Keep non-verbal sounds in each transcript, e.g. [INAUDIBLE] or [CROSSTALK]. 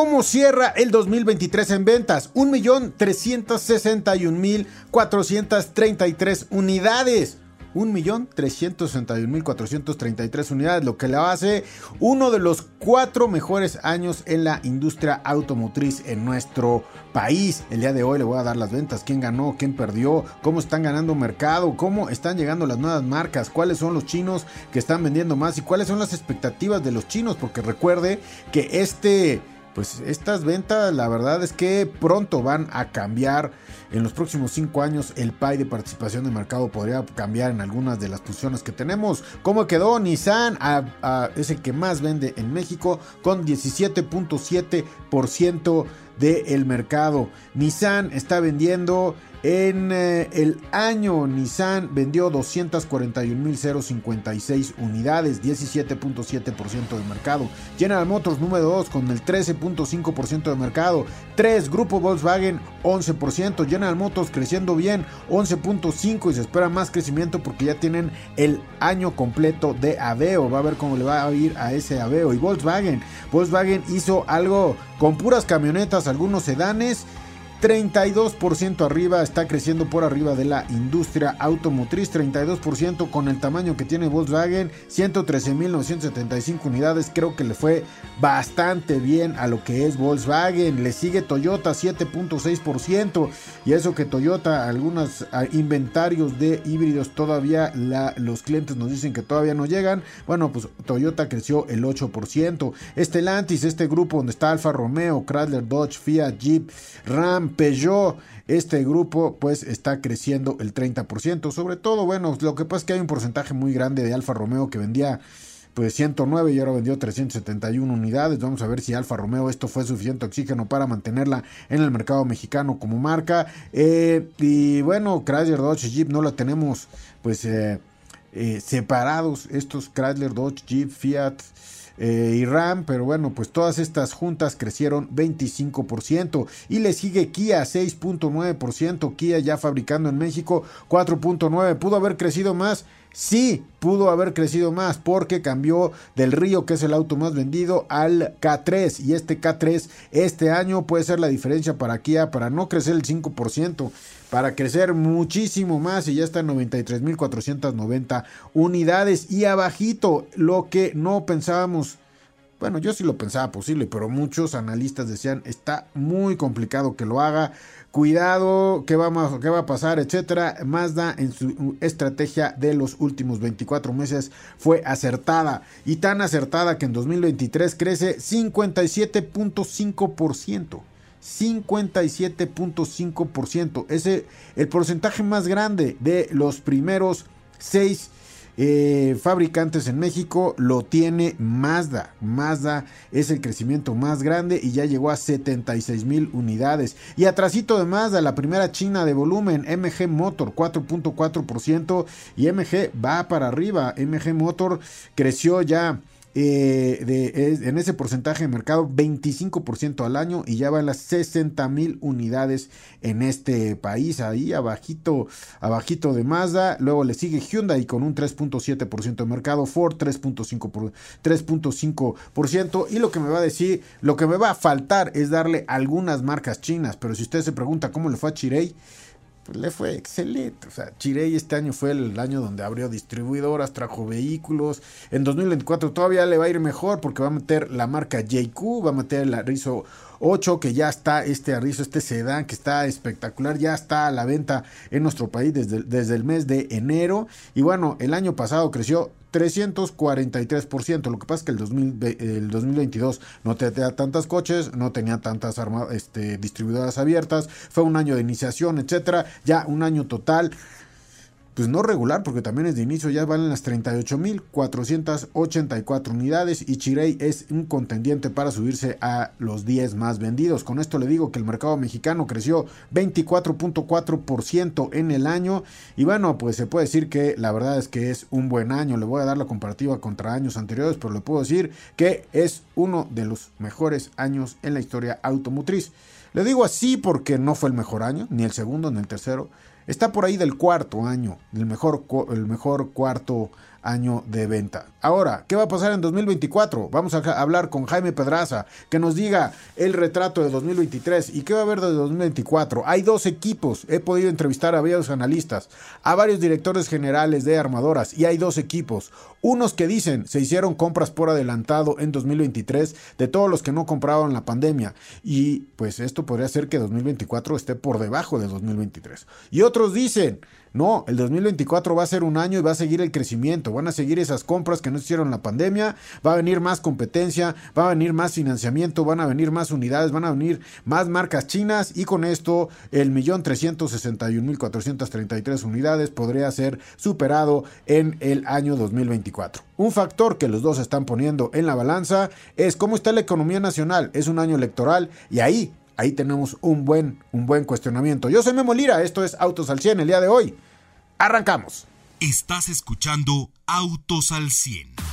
¿Cómo cierra el 2023 en ventas? 1.361.433 unidades. 1.361.433 unidades, lo que le hace uno de los cuatro mejores años en la industria automotriz en nuestro país. El día de hoy le voy a dar las ventas, quién ganó, quién perdió, cómo están ganando mercado, cómo están llegando las nuevas marcas, cuáles son los chinos que están vendiendo más y cuáles son las expectativas de los chinos, porque recuerde que este pues estas ventas la verdad es que pronto van a cambiar. En los próximos 5 años el pie de participación de mercado podría cambiar en algunas de las posiciones que tenemos. ¿Cómo quedó Nissan? es el que más vende en México con 17.7% del mercado. Nissan está vendiendo en eh, el año Nissan vendió 241.056 unidades, 17.7% de mercado. General Motors número 2 con el 13.5% de mercado. 3 Grupo Volkswagen 11%. General Motors creciendo bien 11.5% y se espera más crecimiento porque ya tienen el año completo de Aveo. Va a ver cómo le va a ir a ese Aveo. Y Volkswagen. Volkswagen hizo algo con puras camionetas, algunos sedanes 32% arriba, está creciendo por arriba de la industria automotriz, 32% con el tamaño que tiene Volkswagen, 113.975 unidades, creo que le fue bastante bien a lo que es Volkswagen, le sigue Toyota 7.6% y eso que Toyota, algunos ah, inventarios de híbridos todavía los clientes nos dicen que todavía no llegan, bueno pues Toyota creció el 8%, Stellantis, este grupo donde está Alfa Romeo, Chrysler, Dodge, Fiat, Jeep, Ram, Este grupo pues está creciendo el 30%. Sobre todo, bueno, lo que pasa es que hay un porcentaje muy grande de Alfa Romeo que vendía pues 109 y ahora vendió 371 unidades. Vamos a ver si Alfa Romeo esto fue suficiente oxígeno para mantenerla en el mercado mexicano como marca. Eh, y bueno, Chrysler, Dodge Jeep no la tenemos pues eh, eh, separados. Estos Chrysler, Dodge, Jeep, Fiat. Eh, y RAM, pero bueno, pues todas estas juntas crecieron 25% y le sigue Kia 6.9%, Kia ya fabricando en México 4.9%, pudo haber crecido más. Sí, pudo haber crecido más porque cambió del Río, que es el auto más vendido, al K3. Y este K3 este año puede ser la diferencia para Kia para no crecer el 5%, para crecer muchísimo más y ya está en 93.490 unidades. Y abajito, lo que no pensábamos bueno, yo sí lo pensaba posible, pero muchos analistas decían está muy complicado que lo haga. Cuidado, ¿qué va, a, qué va a pasar? Etcétera. Mazda en su estrategia de los últimos 24 meses fue acertada y tan acertada que en 2023 crece 57.5%. 57.5%. Es el porcentaje más grande de los primeros seis eh, fabricantes en México lo tiene Mazda. Mazda es el crecimiento más grande y ya llegó a 76 mil unidades. Y atrasito de Mazda, la primera china de volumen, MG Motor 4.4% y MG va para arriba. MG Motor creció ya eh, en ese porcentaje de mercado 25% al año y ya van las 60 mil unidades en este país ahí abajito abajito de Mazda. Luego le sigue Hyundai con un 3.7% de mercado Ford 3.5 3.5% y lo que me va a decir lo que me va a faltar es darle algunas marcas chinas pero si usted se pregunta cómo le fue a Chirei pues, le fue excelente. O sea, Chirey este año fue el año donde abrió distribuidoras, trajo vehículos. En 2024 todavía le va a ir mejor porque va a meter la marca JQ, va a meter la Rizzo 8 que ya está este arrizo, este sedán que está espectacular, ya está a la venta en nuestro país desde, desde el mes de enero. Y bueno, el año pasado creció 343%. Lo que pasa es que el, 2022 no tenía tantas coches, no tenía tantas este, distribuidoras abiertas, fue un año de iniciación, etcétera. Ya un año total pues no regular, porque también es de inicio, ya valen las 38.484 unidades y Chirey es un contendiente para subirse a los 10 más vendidos. Con esto le digo que el mercado mexicano creció 24.4% en el año y bueno, pues se puede decir que la verdad es que es un buen año. Le voy a dar la comparativa contra años anteriores, pero le puedo decir que es uno de los mejores años en la historia automotriz. Le digo así porque no fue el mejor año, ni el segundo, ni el tercero Está por ahí del cuarto año, el mejor, el mejor cuarto año de venta. Ahora, ¿qué va a pasar en 2024? Vamos a hablar con Jaime Pedraza, que nos diga el retrato de 2023 y qué va a haber de 2024. Hay dos equipos, he podido entrevistar a varios analistas, a varios directores generales de armadoras y hay dos equipos. Unos que dicen se hicieron compras por adelantado en 2023 de todos los que no compraban la pandemia y pues esto podría ser que 2024 esté por debajo de 2023. Y otros dicen no, el 2024 va a ser un año y va a seguir el crecimiento. Van a seguir esas compras que no hicieron la pandemia. Va a venir más competencia, va a venir más financiamiento, van a venir más unidades, van a venir más marcas chinas y con esto el millón trescientos sesenta y mil cuatrocientos treinta y tres unidades podría ser superado en el año 2024. Un factor que los dos están poniendo en la balanza es cómo está la economía nacional. Es un año electoral y ahí ahí tenemos un buen, un buen cuestionamiento. Yo soy Memo Lira, esto es Autos al 100 el día de hoy. Arrancamos. Estás escuchando Autos al 100.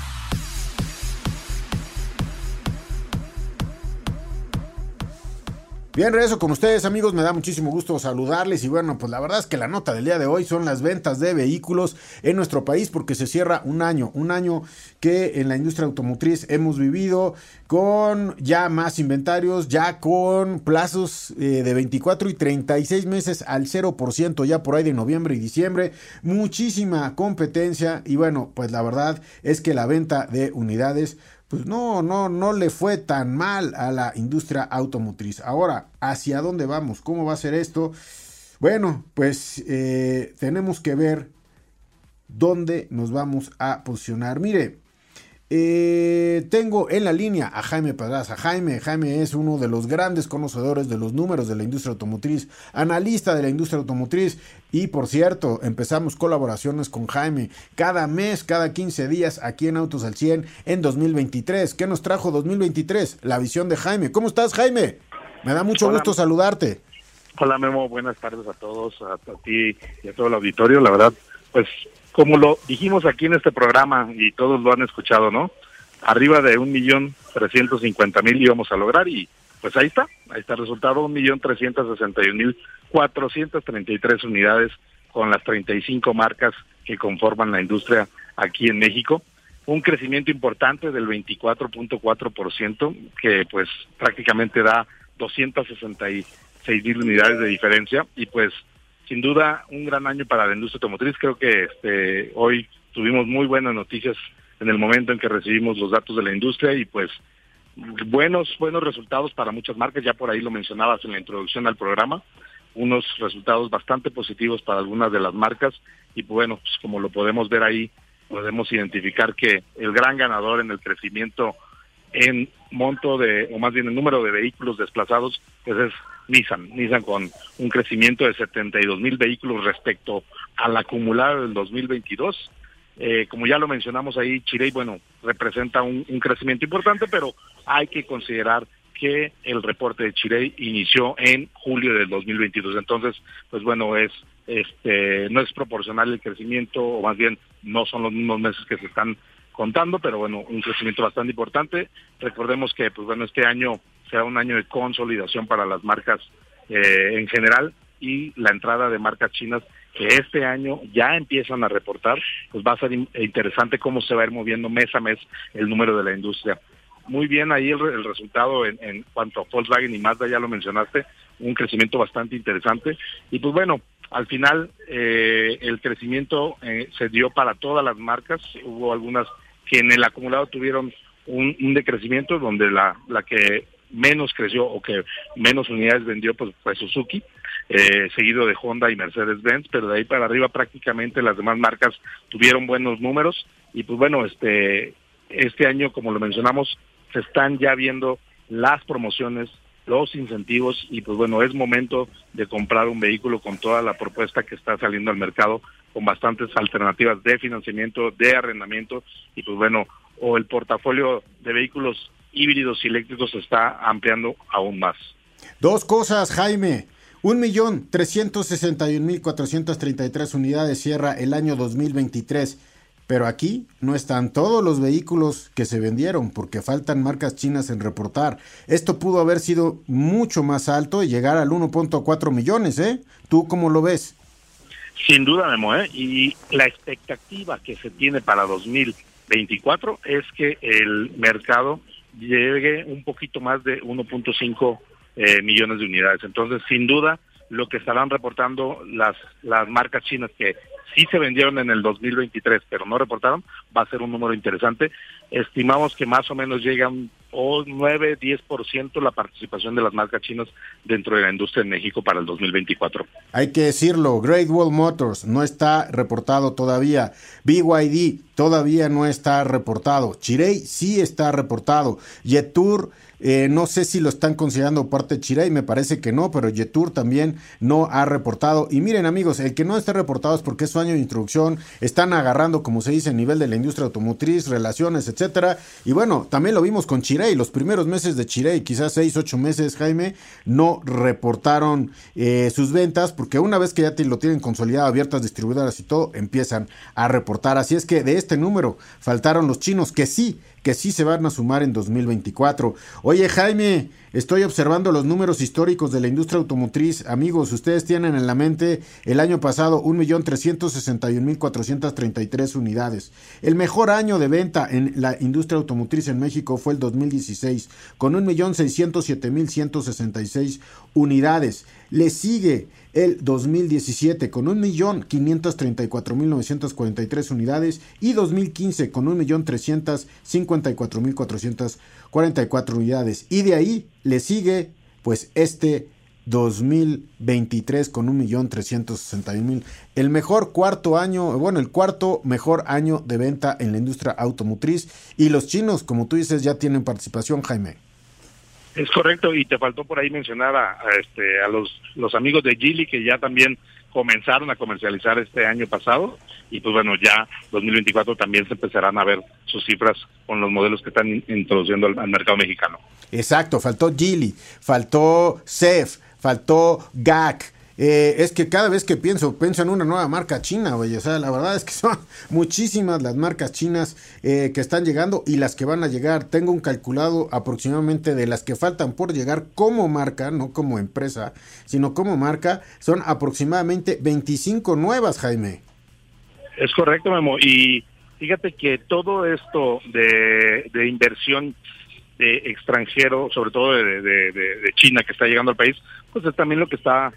Bien, regreso con ustedes amigos, me da muchísimo gusto saludarles. Y bueno, pues la verdad es que la nota del día de hoy son las ventas de vehículos en nuestro país porque se cierra un año, un año que en la industria automotriz hemos vivido con ya más inventarios, ya con plazos eh, de 24 y 36 meses al 0% ya por ahí de noviembre y diciembre, muchísima competencia. Y bueno, pues la verdad es que la venta de unidades pues no, no, no le fue tan mal a la industria automotriz. Ahora, ¿hacia dónde vamos? ¿Cómo va a ser esto? Bueno, pues eh, tenemos que ver dónde nos vamos a posicionar. Mire, eh, tengo en la línea a Jaime Pedraza. Jaime, Jaime es uno de los grandes conocedores de los números de la industria automotriz, analista de la industria automotriz y por cierto, empezamos colaboraciones con Jaime cada mes, cada 15 días aquí en Autos al 100 en 2023. ¿Qué nos trajo 2023? La visión de Jaime. ¿Cómo estás Jaime? Me da mucho gusto saludarte. Hola Memo, buenas tardes a todos, a ti y a todo el auditorio. La verdad, pues como lo dijimos aquí en este programa y todos lo han escuchado, ¿no? Arriba de un millón trescientos cincuenta mil íbamos a lograr y pues ahí está, ahí está el resultado, un millón trescientos sesenta y mil cuatrocientos treinta y tres unidades con las treinta y cinco marcas que conforman la industria aquí en México. Un crecimiento importante del 24.4%, que pues prácticamente da 266 mil unidades de diferencia y pues sin duda un gran año para la industria automotriz. Creo que este, hoy tuvimos muy buenas noticias en el momento en que recibimos los datos de la industria y pues buenos buenos resultados para muchas marcas. Ya por ahí lo mencionabas en la introducción al programa, unos resultados bastante positivos para algunas de las marcas y bueno, pues como lo podemos ver ahí, podemos identificar que el gran ganador en el crecimiento en monto de, o más bien el número de vehículos desplazados, pues es Nissan. Nissan con un crecimiento de 72 mil vehículos respecto al acumulado del 2022. Eh, como ya lo mencionamos ahí, Chirey, bueno, representa un, crecimiento importante, pero hay que considerar que el reporte de Chirey inició en julio del 2022. Entonces, pues bueno, es este no es proporcional el crecimiento, o más bien no son los mismos meses que se están contando, pero bueno, un crecimiento bastante importante. Recordemos que, pues bueno, este año será un año de consolidación para las marcas eh, en general y la entrada de marcas chinas que este año ya empiezan a reportar, pues va a ser interesante cómo se va a ir moviendo mes a mes el número de la industria. Muy bien ahí el, resultado en, cuanto a Volkswagen y Mazda, ya lo mencionaste, un crecimiento bastante interesante. Y pues bueno, al final eh, el crecimiento eh, se dio para todas las marcas, hubo algunas que en el acumulado tuvieron un, decrecimiento donde la, la que menos creció o que menos unidades vendió pues fue Suzuki, eh, seguido de Honda y Mercedes-Benz, pero de ahí para arriba prácticamente las demás marcas tuvieron buenos números y pues bueno, este este año como lo mencionamos se están ya viendo las promociones, los incentivos y pues bueno, es momento de comprar un vehículo con toda la propuesta que está saliendo al mercado con bastantes alternativas de financiamiento, de arrendamiento y pues bueno, o el portafolio de vehículos híbridos y eléctricos se está ampliando aún más. Dos cosas, Jaime. Un millón trescientos sesenta y un mil cuatrocientos treinta y tres unidades cierra el año 2023. Pero aquí no están todos los vehículos que se vendieron porque faltan marcas chinas en reportar. Esto pudo haber sido mucho más alto y llegar al 1.4 millones, ¿eh? ¿Tú cómo lo ves? Sin duda, Memo, ¿eh? Y la expectativa que se tiene para 2024 es que el mercado llegue un poquito más de 1.5 eh, millones de unidades. Entonces, sin duda, lo que estarán reportando las, las marcas chinas que sí se vendieron en el 2023, pero no reportaron, va a ser un número interesante. Estimamos que más o menos llega un 9-10% la participación de las marcas chinas dentro de la industria en México para el 2024. Hay que decirlo, Great Wall Motors no está reportado todavía, BYD todavía no está reportado, Chirey sí está reportado, Jetour eh, no sé si lo están considerando parte de Chirey, me parece que no, pero Jetour también no ha reportado. Y miren amigos, el que no esté reportado es porque es su año de introducción, están agarrando, como se dice, el nivel de la industria automotriz, relaciones, etcétera. Y bueno, también lo vimos con Chirey, los primeros meses de Chirey, quizás 6, 8 meses, Jaime, no reportaron eh, sus ventas, porque una vez que ya lo tienen consolidado, abiertas distribuidoras y todo, empiezan a reportar. Así es que de este número faltaron los chinos, que sí, que sí se van a sumar en 2024. Oye Jaime, estoy observando los números históricos de la industria automotriz. Amigos, ustedes tienen en la mente el año pasado 1.361.433 unidades. El mejor año de venta en la industria automotriz en México fue el 2016, con 1.607.166 unidades. Le sigue el 2017 con 1.534.943 unidades y 2015 con 1.354.444 unidades. Y de ahí le sigue pues este 2023 con 1.361.000. El mejor cuarto año, bueno, el cuarto mejor año de venta en la industria automotriz. Y los chinos, como tú dices, ya tienen participación, Jaime. Es correcto, y te faltó por ahí mencionar a, este, a los, los amigos de Gili que ya también comenzaron a comercializar este año pasado y pues bueno, ya 2024 también se empezarán a ver sus cifras con los modelos que están introduciendo al, mercado mexicano. Exacto, faltó Gili, faltó CEF, faltó GAC, eh, es que cada vez que pienso, pienso en una nueva marca china, güey. O sea, la verdad es que [LAUGHS] son muchísimas las marcas chinas eh, que están llegando y las que van a llegar. Tengo un calculado aproximadamente de las que faltan por llegar como marca, no como empresa, sino como marca. Son aproximadamente 25 nuevas, Jaime. Es correcto, Memo. Y fíjate que todo esto de, inversión de extranjero, sobre todo de, de, de, China que está llegando al país, pues es también lo que está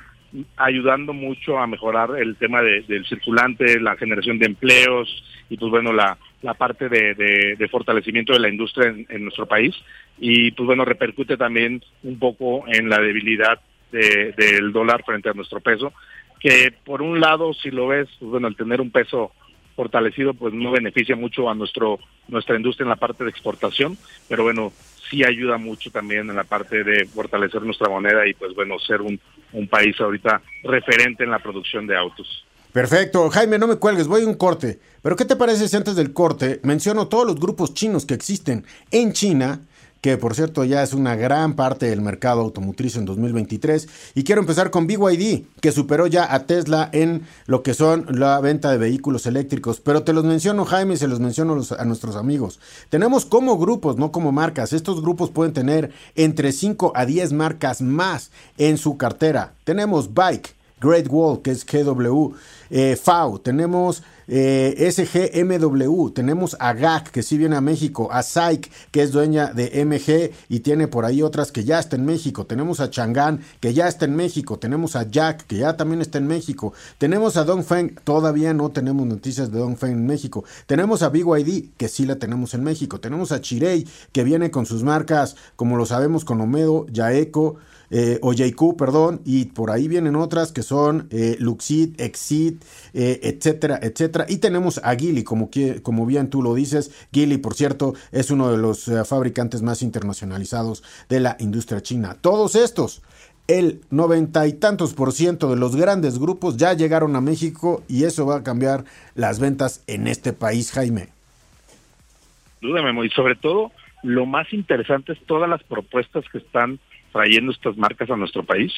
ayudando mucho a mejorar el tema del circulante, la generación de empleos y pues bueno, la, la parte de, fortalecimiento de la industria en, nuestro país. Y pues bueno, repercute también un poco en la debilidad del dólar frente a nuestro peso, que por un lado, si lo ves, pues bueno, al tener un peso fortalecido, pues no beneficia mucho a nuestro nuestra industria en la parte de exportación, pero bueno, sí ayuda mucho también en la parte de fortalecer nuestra moneda y pues bueno, ser un, un país ahorita referente en la producción de autos. Perfecto, Jaime, no me cuelgues, voy a un corte. Pero ¿qué te parece si antes del corte menciono todos los grupos chinos que existen en China que por cierto ya es una gran parte del mercado automotriz en 2023. Y quiero empezar con BYD, que superó ya a Tesla en lo que son la venta de vehículos eléctricos. Pero te los menciono, Jaime, y se los menciono a nuestros amigos. Tenemos como grupos, no como marcas. Estos grupos pueden tener entre 5 a 10 marcas más en su cartera. Tenemos Bike, Great Wall, que es GW, eh, FAO, tenemos eh, SGMW, tenemos a GAC, que sí viene a México, a SAIC, que es dueña de MG y tiene por ahí otras que ya está en México, tenemos a Chang'an, que ya está en México, tenemos a Jack, que ya también está en México, tenemos a Dongfeng, todavía no tenemos noticias de Dongfeng en México, tenemos a BYD, que sí la tenemos en México, tenemos a Chirei, que viene con sus marcas, como lo sabemos, con Omedo, Yaeco, eh, o perdón, y por ahí vienen otras que son eh, Luxit, Exit, eh, etcétera, etcétera. Y tenemos a Gili, como, como bien tú lo dices. Gili, por cierto, es uno de los eh, fabricantes más internacionalizados de la industria china. Todos estos el noventa y tantos por ciento de los grandes grupos ya llegaron a México y eso va a cambiar las ventas en este país, Jaime. Dúdame, y sobre todo lo más interesante es todas las propuestas que están trayendo estas marcas a nuestro país.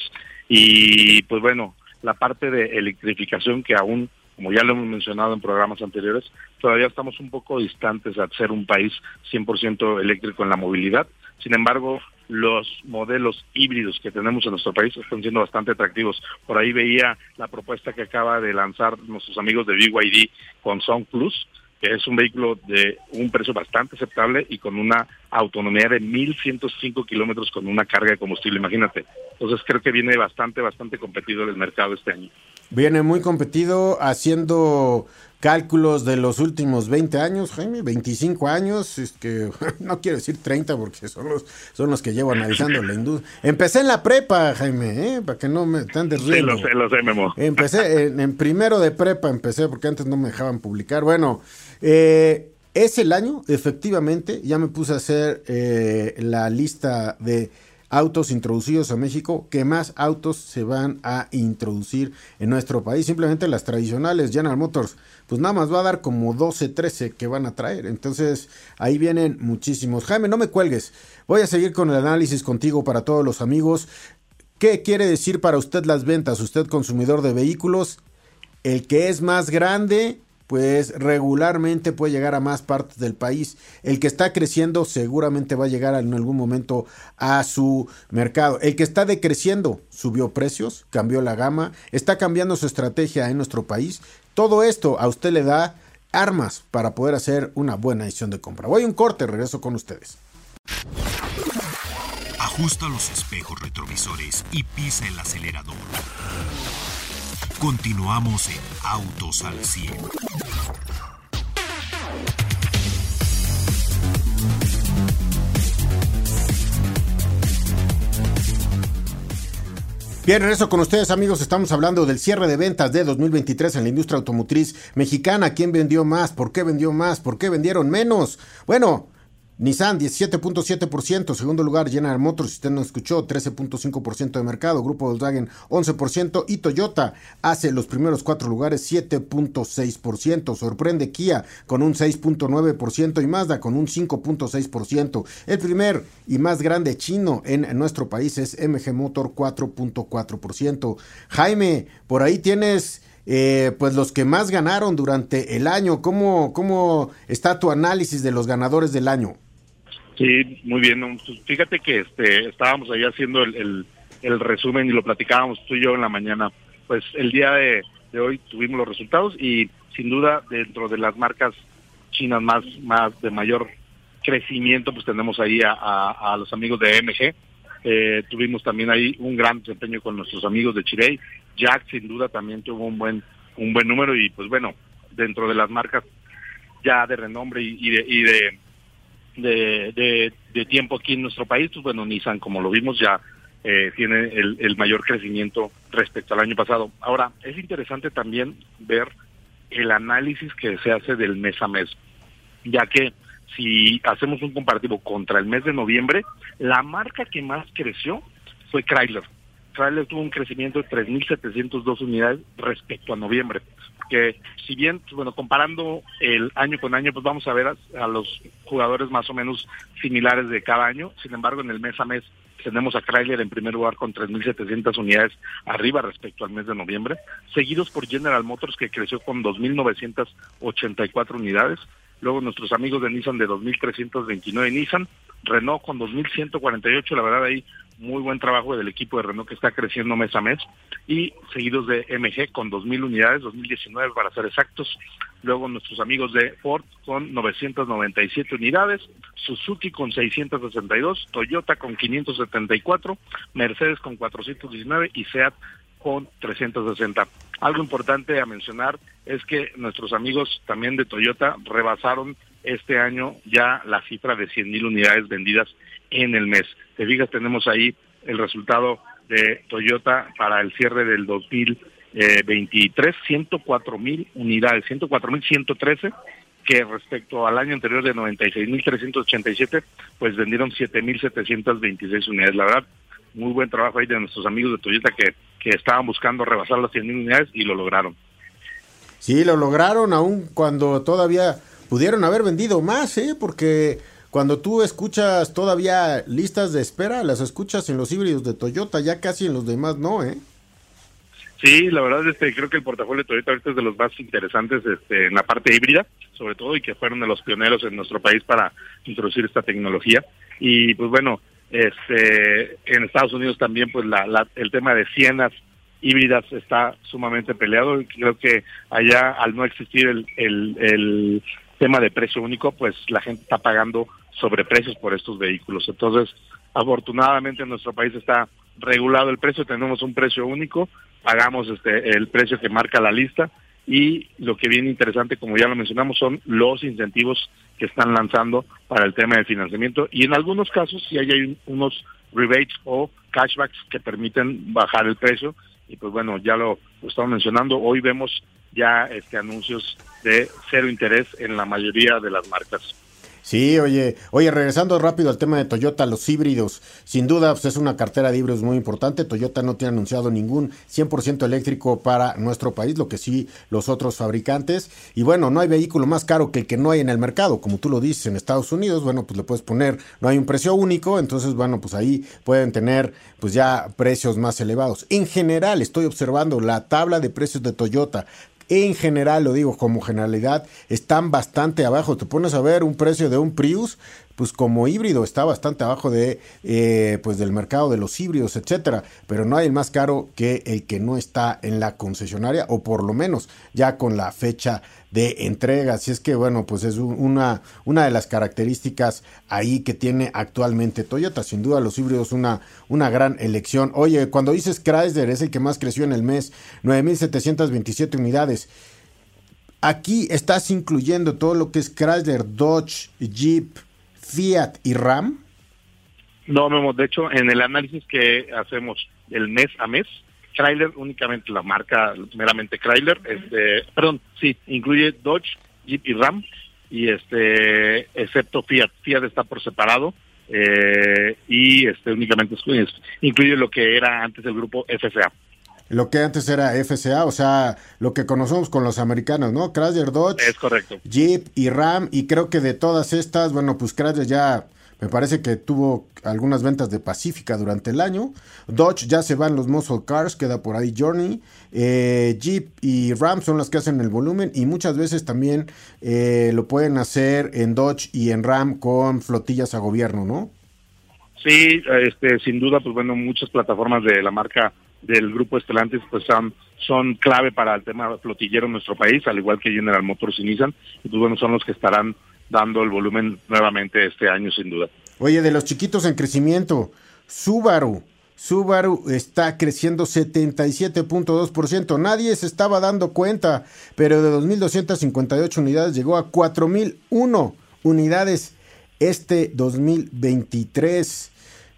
Y pues bueno, la parte de electrificación que aún, como ya lo hemos mencionado en programas anteriores, todavía estamos un poco distantes a ser un país 100% eléctrico en la movilidad. Sin embargo, los modelos híbridos que tenemos en nuestro país están siendo bastante atractivos. Por ahí veía la propuesta que acaba de lanzar nuestros amigos de BYD con Sound Plus, que es un vehículo de un precio bastante aceptable y con una autonomía de 1.105 kilómetros con una carga de combustible, imagínate. Entonces creo que viene bastante, bastante competido en el mercado este año. Viene muy competido haciendo cálculos de los últimos 20 años, Jaime, 25 años, es que [LAUGHS] no quiero decir 30 porque son los, son los que llevo analizando la [LAUGHS] industria. Empecé en la prepa, Jaime, ¿eh? para que no me estén riendo. Sí, lo sé, sé, Memo. Empecé en, primero de prepa, empecé porque antes no me dejaban publicar. Bueno, eh, es el año, efectivamente, ya me puse a hacer eh, la lista de autos introducidos a México, que más autos se van a introducir en nuestro país. Simplemente las tradicionales General Motors, pues nada más va a dar como 12, 13 que van a traer. Entonces ahí vienen muchísimos. Jaime, no me cuelgues. Voy a seguir con el análisis contigo para todos los amigos. ¿Qué quiere decir para usted las ventas? Usted consumidor de vehículos, el que es más grande pues regularmente puede llegar a más partes del país. El que está creciendo seguramente va a llegar en algún momento a su mercado. El que está decreciendo subió precios, cambió la gama, está cambiando su estrategia en nuestro país. Todo esto a usted le da armas para poder hacer una buena decisión de compra. Voy a un corte, regreso con ustedes. Ajusta los espejos retrovisores y pisa el acelerador. Continuamos en Autos al 100. Bien, regreso con ustedes amigos, estamos hablando del cierre de ventas de 2023 en la industria automotriz mexicana. ¿Quién vendió más? ¿Por qué vendió más? ¿Por qué vendieron menos? Bueno, Nissan 17.7%, segundo lugar General Motors, si usted no escuchó, 13.5% de mercado, Grupo Volkswagen 11% y Toyota hace los primeros cuatro lugares 7.6%, sorprende Kia con un 6.9% y Mazda con un 5.6%. El primer y más grande chino en nuestro país es MG Motor 4.4%. Jaime, por ahí tienes... Eh, pues los que más ganaron durante el año. ¿Cómo, ¿Cómo está tu análisis de los ganadores del año? Sí, muy bien. Fíjate que este, estábamos ahí haciendo el, el, resumen y lo platicábamos tú y yo en la mañana. Pues el día de, hoy tuvimos los resultados y sin duda dentro de las marcas chinas más, más de mayor crecimiento, pues tenemos ahí a, a, los amigos de MG. Eh, tuvimos también ahí un gran desempeño con nuestros amigos de Chirey. Jack sin duda también tuvo un buen un buen número y pues bueno, dentro de las marcas ya de renombre y, de, y de de, de, tiempo aquí en nuestro país, pues bueno, Nissan, como lo vimos, ya eh, tiene el, el mayor crecimiento respecto al año pasado. Ahora, es interesante también ver el análisis que se hace del mes a mes, ya que si hacemos un comparativo contra el mes de noviembre, la marca que más creció fue Chrysler. Chrysler tuvo un crecimiento de 3.702 unidades respecto a noviembre que si bien, pues, bueno, comparando el año con año, pues vamos a ver a, los jugadores más o menos similares de cada año. Sin embargo, en el mes a mes tenemos a Chrysler en primer lugar con 3.700 unidades arriba respecto al mes de noviembre, seguidos por General Motors que creció con 2.984 unidades, luego nuestros amigos de Nissan de 2.329 Nissan, Renault con 2.148, la verdad ahí muy buen trabajo del equipo de Renault que está creciendo mes a mes y seguidos de MG con 2.000 unidades, 2019 para ser exactos. Luego nuestros amigos de Ford con 997 unidades, Suzuki con 662, Toyota con 574, Mercedes con 419 y Seat con 360. Algo importante a mencionar es que nuestros amigos también de Toyota rebasaron este año ya la cifra de 100.000 unidades vendidas en el mes. Te digas, tenemos ahí el resultado de Toyota para el cierre del 2023, 104 mil unidades, 104 mil 113, que respecto al año anterior de 96 mil 387, pues vendieron 7 mil 726 unidades. La verdad, muy buen trabajo ahí de nuestros amigos de Toyota que, que estaban buscando rebasar las 100 mil unidades y lo lograron. Sí, lo lograron aún cuando todavía pudieron haber vendido más, ¿eh? Porque cuando tú escuchas todavía listas de espera, las escuchas en los híbridos de Toyota, ya casi en los demás no, ¿eh? Sí, la verdad este, creo que el portafolio de Toyota ahorita es de los más interesantes este, en la parte híbrida, sobre todo, y que fueron de los pioneros en nuestro país para introducir esta tecnología. Y pues bueno, este, en Estados Unidos también pues la, el tema de cienas híbridas está sumamente peleado y creo que allá al no existir el, el tema de precio único, pues la gente está pagando sobreprecios por estos vehículos. Entonces, afortunadamente en nuestro país está regulado el precio, tenemos un precio único, pagamos este el precio que marca la lista y lo que viene interesante, como ya lo mencionamos, son los incentivos que están lanzando para el tema de financiamiento y en algunos casos si hay unos rebates o cashbacks que permiten bajar el precio y pues bueno, ya lo, lo estamos mencionando, hoy vemos ya este anuncios de cero interés en la mayoría de las marcas. Sí, oye, oye, regresando rápido al tema de Toyota, los híbridos, sin duda pues, es una cartera de híbridos muy importante. Toyota no tiene anunciado ningún 100% eléctrico para nuestro país, lo que sí los otros fabricantes. Y bueno, no hay vehículo más caro que el que no hay en el mercado, como tú lo dices en Estados Unidos. Bueno, pues le puedes poner, no hay un precio único, entonces bueno, pues ahí pueden tener pues ya precios más elevados. En general, estoy observando la tabla de precios de Toyota en general, lo digo como generalidad, están bastante abajo. Te pones a ver un precio de un Prius, pues como híbrido está bastante abajo de eh, pues del mercado de los híbridos, etcétera, pero no hay el más caro que el que no está en la concesionaria o por lo menos ya con la fecha de entrega. Así es que bueno, pues es una, una de las características ahí que tiene actualmente Toyota. Sin duda los híbridos una, una gran elección. Oye, cuando dices Chrysler es el que más creció en el mes, 9.727 unidades. Aquí estás incluyendo todo lo que es Chrysler, Dodge, Jeep, Fiat y RAM? No, Memo, de hecho, en el análisis que hacemos el mes a mes, Chrysler únicamente la marca meramente Chrysler, este, perdón, sí, incluye Dodge, Jeep y Ram, y este, excepto Fiat, Fiat está por separado, eh, y este únicamente incluye lo que era antes el grupo FCA lo que antes era FCA, o sea, lo que conocemos con los americanos, ¿no? Chrysler, Dodge, es correcto. Jeep y Ram, y creo que de todas estas, bueno, pues Chrysler ya me parece que tuvo algunas ventas de Pacífica durante el año. Dodge ya se van los muscle cars, queda por ahí Journey. Eh, Jeep y Ram son las que hacen el volumen y muchas veces también eh, lo pueden hacer en Dodge y en Ram con flotillas a gobierno, ¿no? Sí, este, sin duda, pues bueno, muchas plataformas de la marca del grupo Estelantes pues son, son clave para el tema flotillero en nuestro país, al igual que General Motors y Nissan, y pues bueno, son los que estarán dando el volumen nuevamente este año sin duda. Oye, de los chiquitos en crecimiento, Subaru, Subaru está creciendo 77.2%. Nadie se estaba dando cuenta, pero de 2.258 unidades llegó a 4.001 unidades este 2023.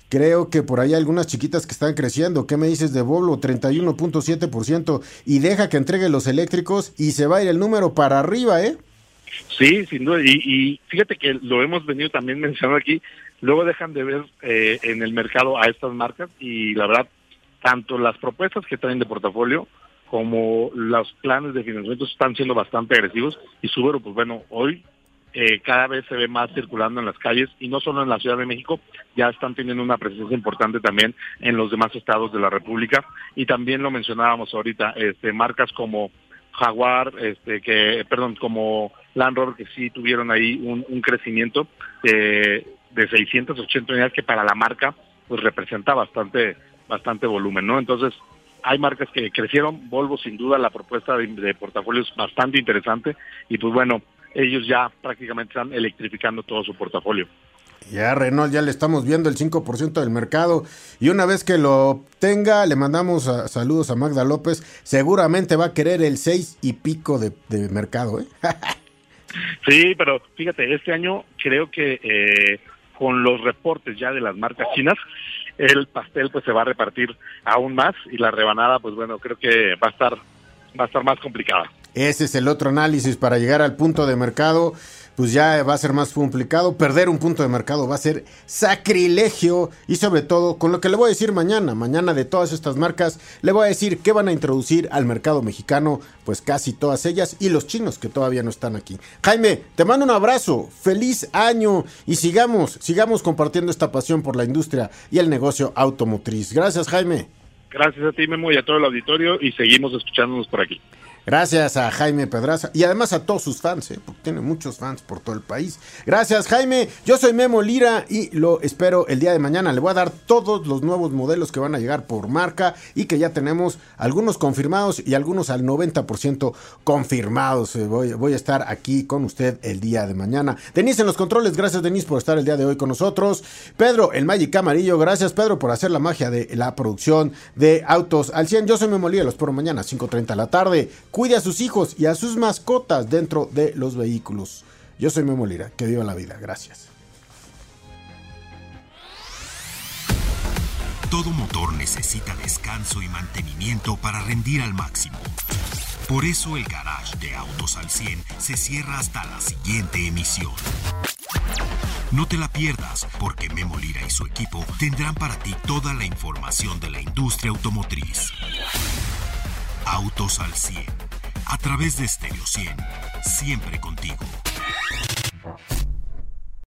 Creo que por ahí hay algunas chiquitas que están creciendo. ¿Qué me dices de Volvo? 31.7% y deja que entregue los eléctricos y se va a ir el número para arriba, ¿eh? Sí, sin duda. Y, fíjate que lo hemos venido también [LAUGHS] mencionando aquí. Luego dejan de ver eh, en el mercado a estas marcas y la verdad, tanto las propuestas que traen de portafolio como los planes de financiamiento están siendo bastante agresivos. Y Subaru, pues bueno, hoy eh, cada vez se ve más circulando en las calles y no solo en la Ciudad de México, ya están teniendo una presencia importante también en los demás estados de la República. Y también lo mencionábamos ahorita, este, marcas como Jaguar, este, que, perdón, como Land Rover que sí tuvieron ahí un, crecimiento de 680 unidades que para la marca pues representa bastante, bastante volumen, ¿no? Entonces, hay marcas que crecieron, Volvo sin duda la propuesta de, de portafolio es bastante interesante. Y pues bueno, ellos ya prácticamente están electrificando todo su portafolio. Ya Renault ya le estamos viendo el 5% del mercado y una vez que lo tenga le mandamos saludos a Magda López, seguramente va a querer el 6 y pico de, mercado. ¿eh? [LAUGHS] sí, pero fíjate, este año creo que eh, con los reportes ya de las marcas chinas, el pastel pues se va a repartir aún más y la rebanada pues bueno, creo que va a estar va a estar más complicada. Ese es el otro análisis para llegar al punto de mercado pues ya va a ser más complicado. Perder un punto de mercado va a ser sacrilegio. Y sobre todo, con lo que le voy a decir mañana, mañana de todas estas marcas, le voy a decir que van a introducir al mercado mexicano, pues casi todas ellas, y los chinos que todavía no están aquí. Jaime, te mando un abrazo, feliz año y sigamos, sigamos compartiendo esta pasión por la industria y el negocio automotriz. Gracias, Jaime. Gracias a ti, Memo, y a todo el auditorio, y seguimos escuchándonos por aquí. Gracias a Jaime Pedraza y además a todos sus fans, ¿eh? porque tiene muchos fans por todo el país. Gracias Jaime, yo soy Memo Lira y lo espero el día de mañana. Le voy a dar todos los nuevos modelos que van a llegar por marca y que ya tenemos algunos confirmados y algunos al 90% confirmados. Eh, voy, voy, a estar aquí con usted el día de mañana. Denise en los controles, gracias Denise por estar el día de hoy con nosotros. Pedro, el Magic Amarillo, gracias Pedro por hacer la magia de la producción de autos al 100. Yo soy Memo Lira, los espero mañana 5.30 de la tarde. Cuide a sus hijos y a sus mascotas dentro de los vehículos. Yo soy Memo Lira, que viva la vida. Gracias. Todo motor necesita descanso y mantenimiento para rendir al máximo. Por eso el garage de Autos al 100 se cierra hasta la siguiente emisión. No te la pierdas, porque Memo Lira y su equipo tendrán para ti toda la información de la industria automotriz. Autos al 100 a través de Stereo 100. Siempre contigo.